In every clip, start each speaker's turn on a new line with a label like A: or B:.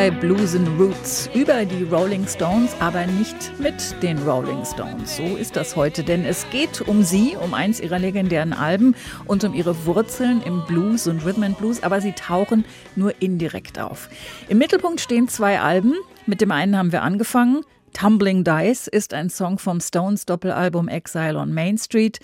A: HR2 Blues Roots über die Rolling Stones, aber nicht mit den Rolling Stones. So ist das heute, denn es geht um sie, um eins ihrer legendären Alben und um ihre Wurzeln im Blues und Rhythm and Blues, aber sie tauchen nur indirekt auf. Im Mittelpunkt stehen zwei Alben. Mit dem einen haben wir angefangen. Tumbling Dice ist ein Song vom Stones Doppelalbum Exile on Main Street.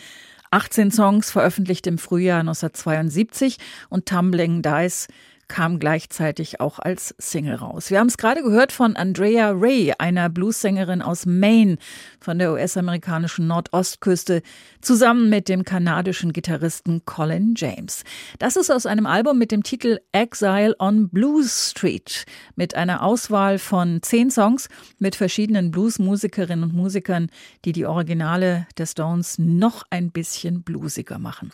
A: 18 Songs veröffentlicht im Frühjahr 1972 und Tumbling Dice kam gleichzeitig auch als Single raus. Wir haben es gerade gehört von Andrea Ray, einer Bluessängerin aus Maine von der US-amerikanischen Nordostküste, zusammen mit dem kanadischen Gitarristen Colin James. Das ist aus einem Album mit dem Titel Exile on Blues Street mit einer Auswahl von zehn Songs mit verschiedenen Bluesmusikerinnen und Musikern, die die Originale der Stones noch ein bisschen bluesiger machen.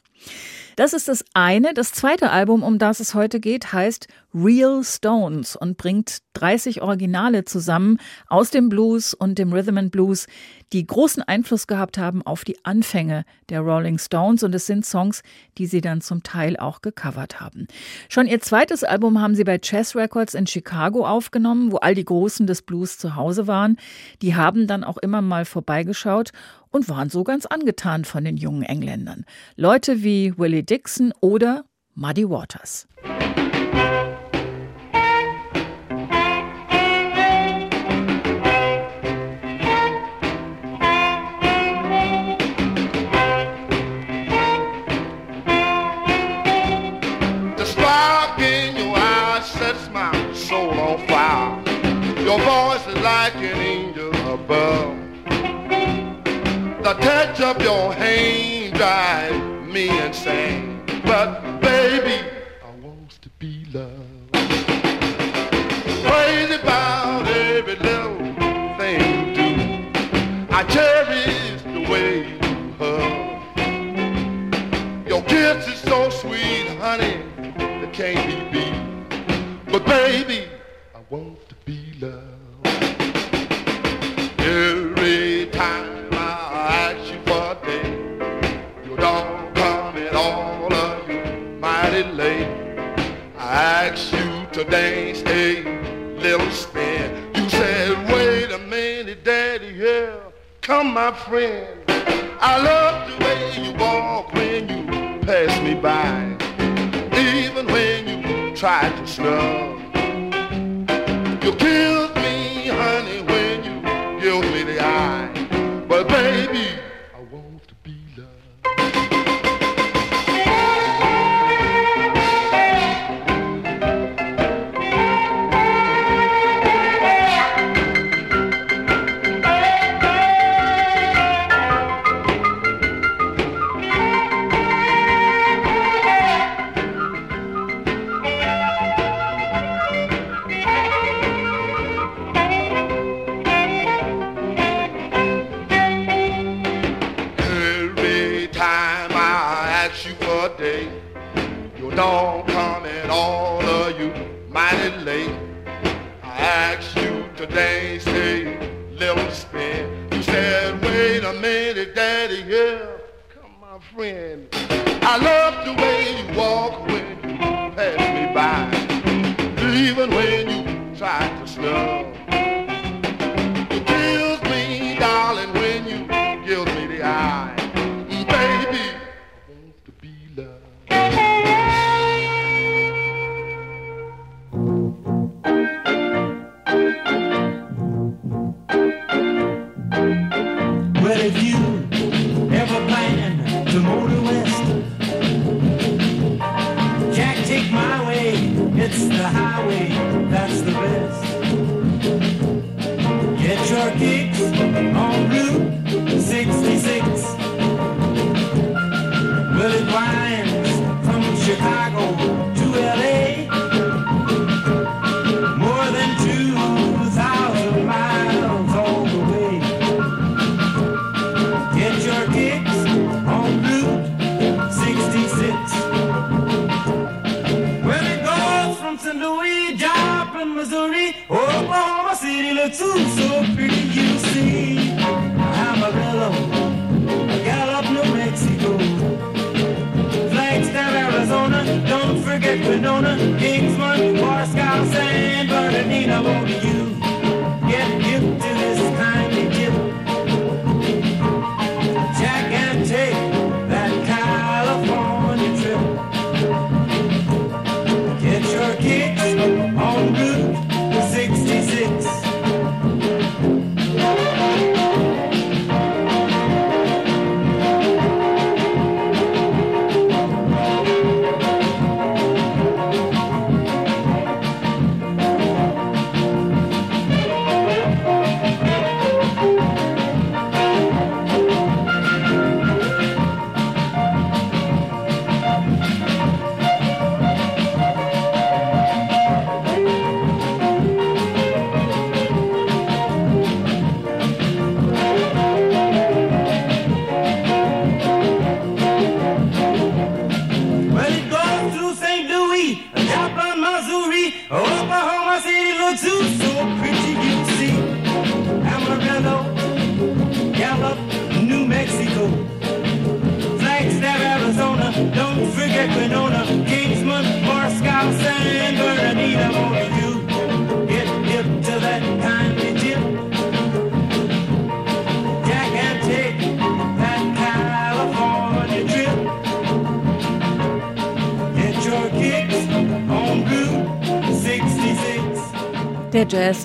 A: Das ist das eine. Das zweite Album, um das es heute geht, heißt
B: heißt Real Stones und bringt 30 Originale zusammen aus dem Blues und dem Rhythm and Blues, die großen Einfluss gehabt haben auf die Anfänge der Rolling Stones und es sind Songs, die sie dann zum Teil auch gecovert haben. Schon ihr zweites Album haben sie bei Chess Records in Chicago aufgenommen, wo all die Großen des Blues zu Hause waren. Die haben dann auch immer mal vorbeigeschaut und waren so ganz angetan von den jungen Engländern. Leute wie Willie Dixon oder Muddy Waters.
C: The touch of your hand drives me insane. But baby, I want to be loved. Crazy about every little thing you do. I cherish the way you hug. Your kiss is so sweet, honey, it can't be beat. But baby, dance a little spin. You said, wait a minute, daddy, here come my friend. I love the way you walk when you pass me by, even when you try to snub. You killed me, honey, when you give me the eye. But baby, I want to be Wow. St. Louis, Joplin, Missouri, oh, Oklahoma City looks ooh, so pretty, you see. Amarillo, Gallup, New Mexico, Flagstaff, Arizona, don't forget Winona, Kingsman, Parscale, San Bernardino, over you.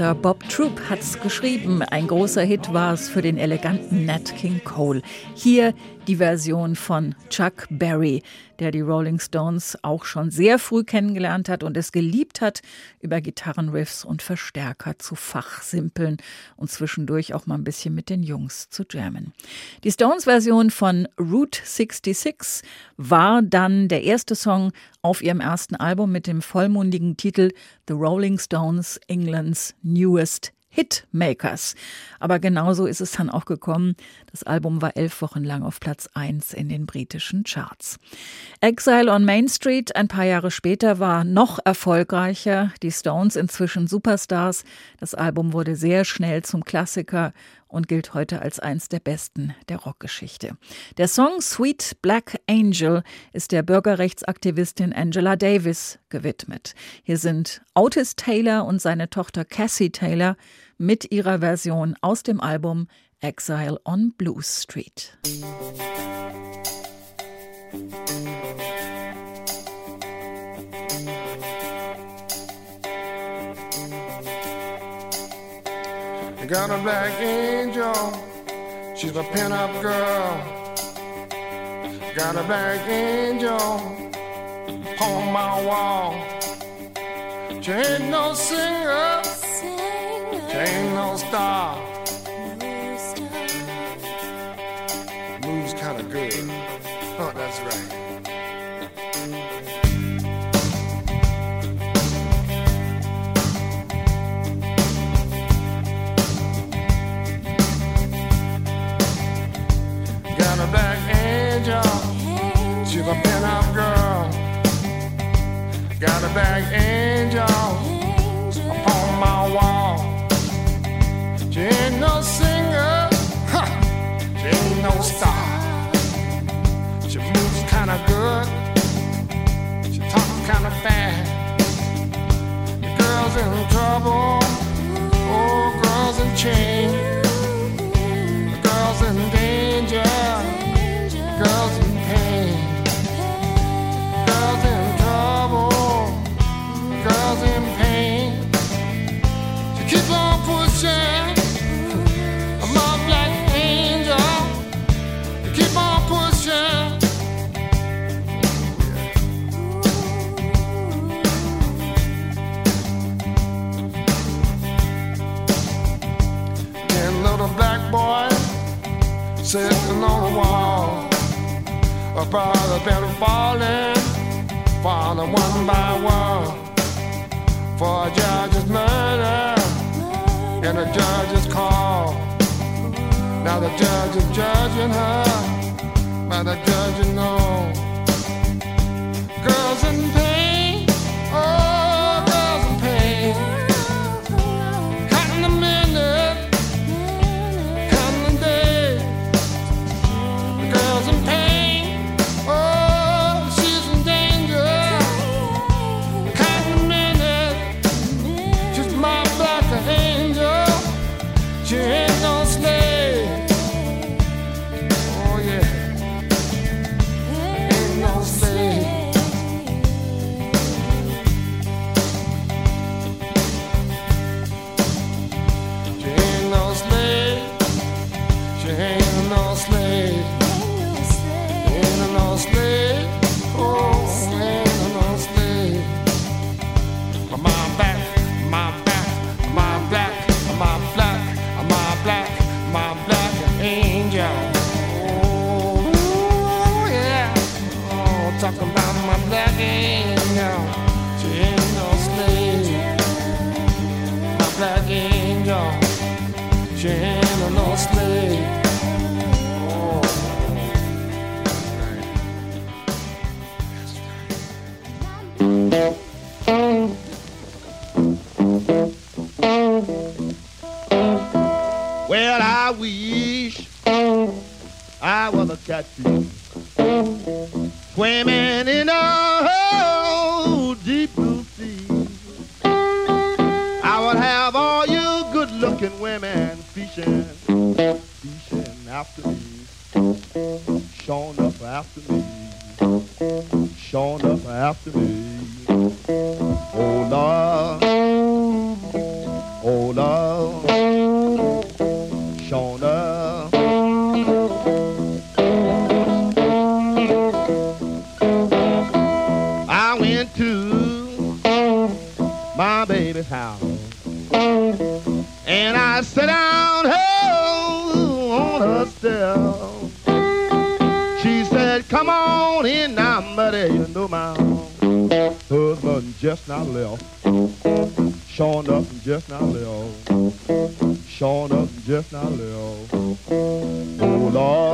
B: Jazzer Bob Troop hat's geschrieben. Ein großer Hit war es für den eleganten Nat King Cole. Hier die Version von Chuck Berry, der die Rolling Stones auch schon sehr früh kennengelernt hat und es geliebt hat, über Gitarrenriffs und Verstärker zu fachsimpeln und zwischendurch auch mal ein bisschen mit den Jungs zu jammen. Die Stones-Version von Route 66 war dann der erste Song auf ihrem ersten Album mit dem vollmundigen Titel The Rolling Stones England's Newest Hitmakers. Aber genauso ist es dann auch gekommen. Das Album war elf Wochen lang auf Platz 1 in den britischen Charts. Exile on Main Street ein paar Jahre später war noch erfolgreicher. Die Stones inzwischen Superstars. Das Album wurde sehr schnell zum Klassiker und gilt heute als eins der besten der Rockgeschichte. Der Song Sweet Black Angel ist der Bürgerrechtsaktivistin Angela Davis gewidmet. Hier sind Otis Taylor und seine Tochter Cassie Taylor mit ihrer Version aus dem Album Exile on Blues Street.
D: Got a black angel, she's a pin-up girl. Got a black angel on my wall. She ain't no singer, she ain't no star. Got a black angel upon my wall. She ain't no singer, huh. she ain't no star. She moves kinda good, she talks kinda fast. The girl's in trouble, oh, girl's in chains. Wall. A brother been falling, falling one by one. For a judge's murder and a judge's call. Now the judge is judging her, but the judge knows. Girls in pain, catfish swimming in a oh, deep blue sea. I would have all you good-looking women fishing, fishing after me, showing up after me, showing up after me. Oh Lord.
C: Now left. Showing up and just now left. Showing up and just now left. Oh, Lord.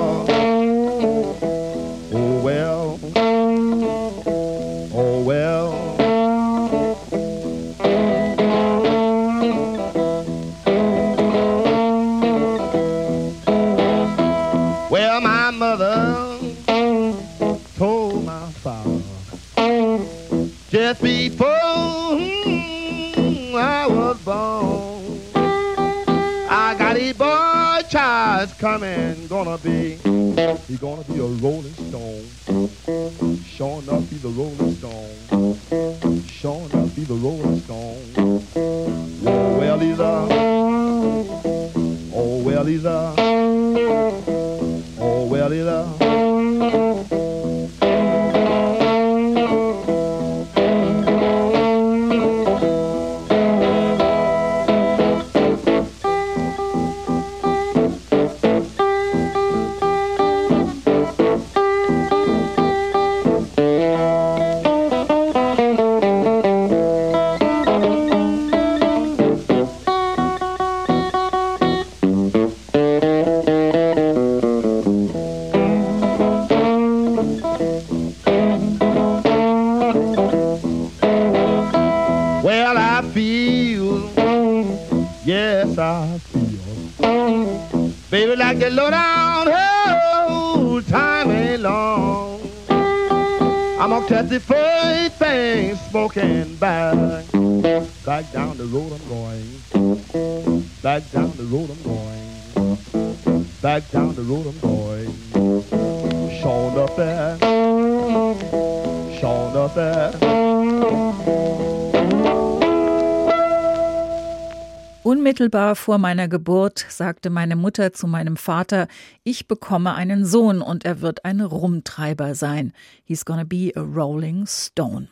B: Unmittelbar vor meiner Geburt sagte meine Mutter zu meinem Vater, ich bekomme einen Sohn und er wird ein Rumtreiber sein. He's gonna be a Rolling Stone.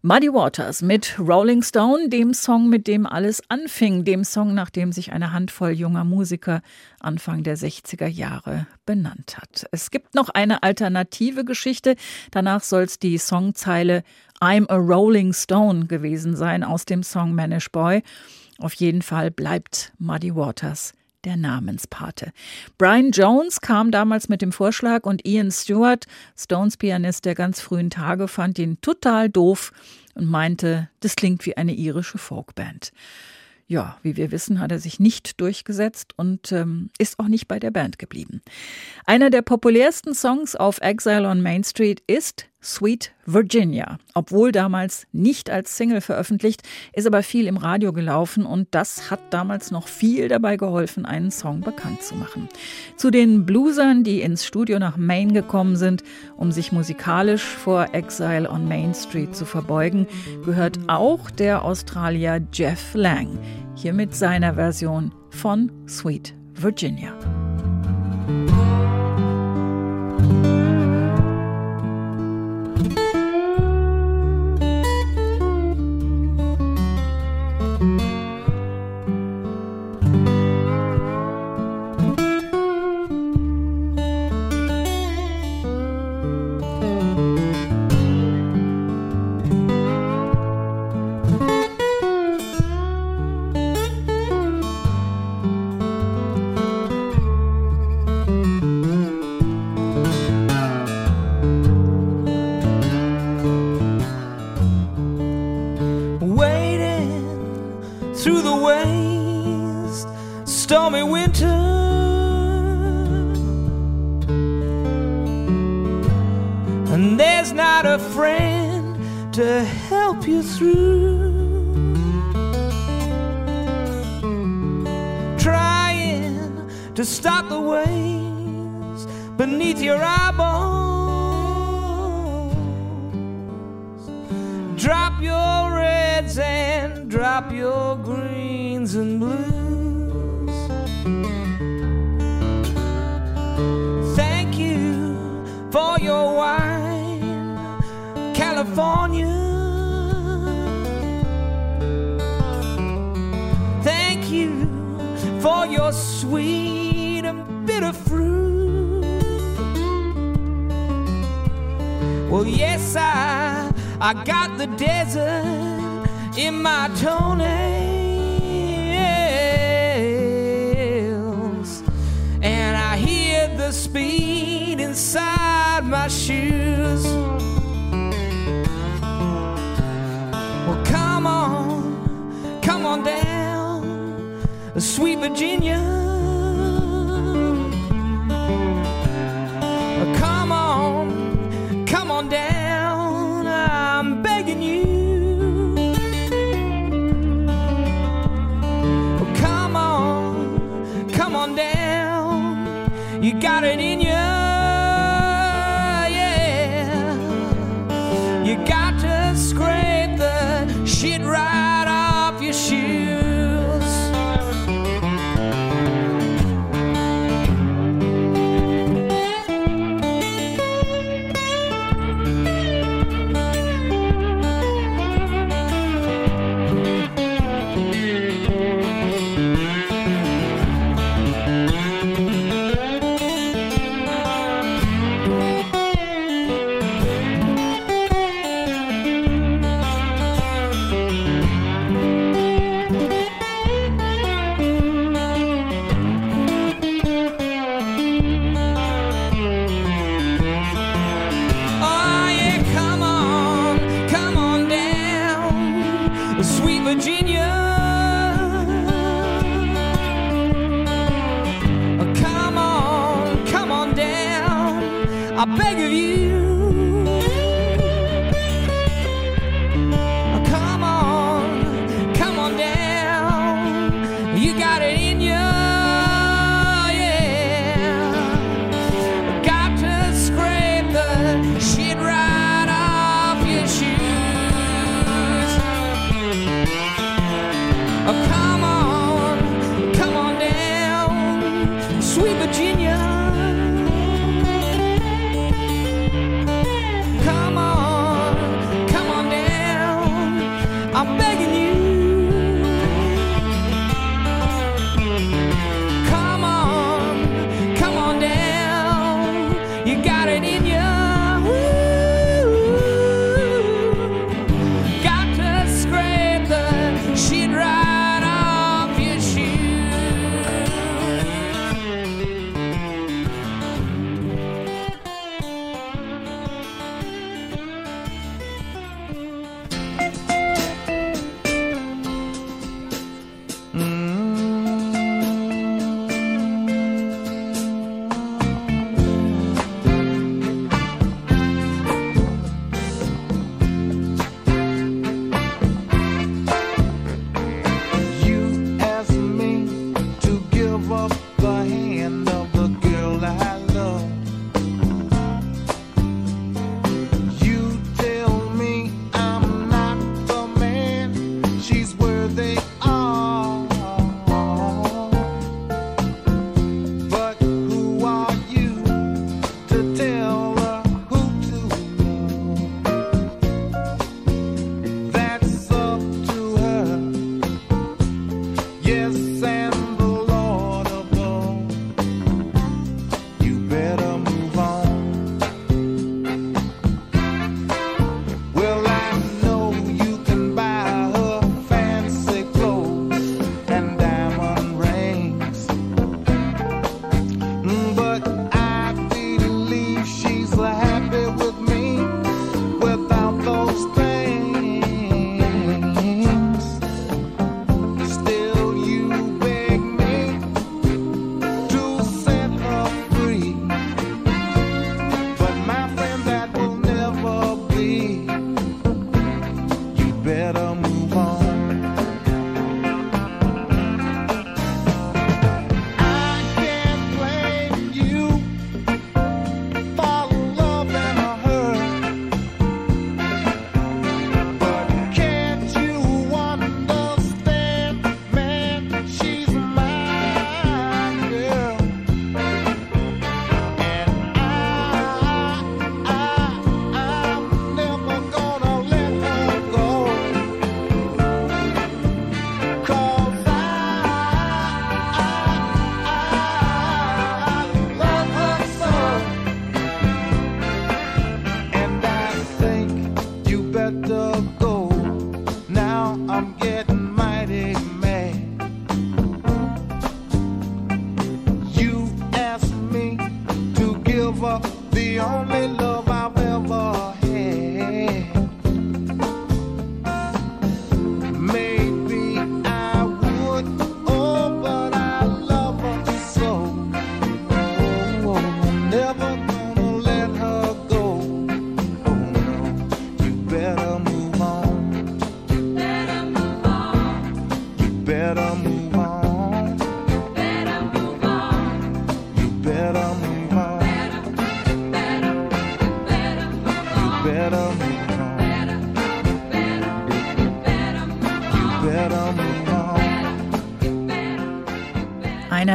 B: Muddy Waters mit Rolling Stone, dem Song, mit dem alles anfing, dem Song, nach dem sich eine Handvoll junger Musiker Anfang der 60er Jahre benannt hat. Es gibt noch eine alternative Geschichte, danach soll es die Songzeile I'm a Rolling Stone gewesen sein aus dem Song Manish Boy. Auf jeden Fall bleibt Muddy Waters der Namenspate. Brian Jones kam damals mit dem Vorschlag und Ian Stewart, Stones Pianist der ganz frühen Tage, fand ihn total doof und meinte, das klingt wie eine irische Folkband. Ja, wie wir wissen, hat er sich nicht durchgesetzt und ähm, ist auch nicht bei der Band geblieben. Einer der populärsten Songs auf Exile on Main Street ist Sweet Virginia. Obwohl damals nicht als Single veröffentlicht, ist aber viel im Radio gelaufen und das hat damals noch viel dabei geholfen, einen Song bekannt zu machen. Zu den Bluesern, die ins Studio nach Maine gekommen sind, um sich musikalisch vor Exile on Main Street zu verbeugen, gehört auch der Australier Jeff Lang. Hier mit seiner Version von Sweet Virginia.
A: Stormy winter. And there's not a friend to help you through. Trying to stop the waves beneath your eyeballs. Drop your reds and drop your greens and blues. California. Thank you for your sweet and bitter fruit. Well, yes, I I got the desert in my toenails, and I hear the speed inside my shoes. down, sweet Virginia.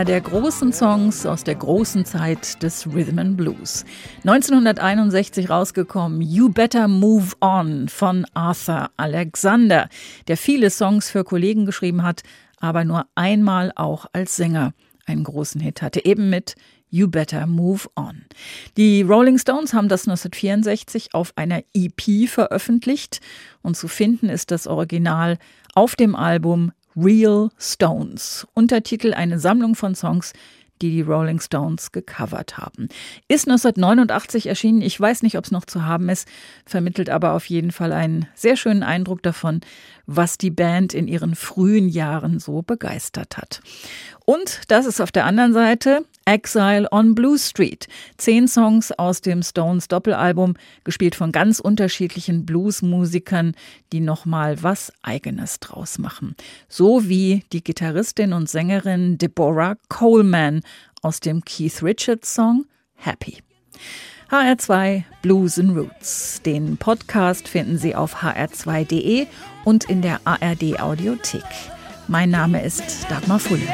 B: Einer der großen Songs aus der großen Zeit des Rhythm and Blues. 1961 rausgekommen, You Better Move On von Arthur Alexander, der viele Songs für Kollegen geschrieben hat, aber nur einmal auch als Sänger einen großen Hit hatte, eben mit You Better Move On. Die Rolling Stones haben das 1964 auf einer EP veröffentlicht und zu finden ist das Original auf dem Album Real Stones. Untertitel eine Sammlung von Songs, die die Rolling Stones gecovert haben. Ist 1989 erschienen. Ich weiß nicht, ob es noch zu haben ist, vermittelt aber auf jeden Fall einen sehr schönen Eindruck davon, was die Band in ihren frühen Jahren so begeistert hat. Und das ist auf der anderen Seite Exile on Blue Street. Zehn Songs aus dem Stones Doppelalbum, gespielt von ganz unterschiedlichen Bluesmusikern, die nochmal was Eigenes draus machen. So wie die Gitarristin und Sängerin Deborah Coleman aus dem Keith Richards Song Happy. HR2 Blues and Roots. Den Podcast finden Sie auf hr2.de und in der ARD Audiothek. Mein Name ist Dagmar Fulle.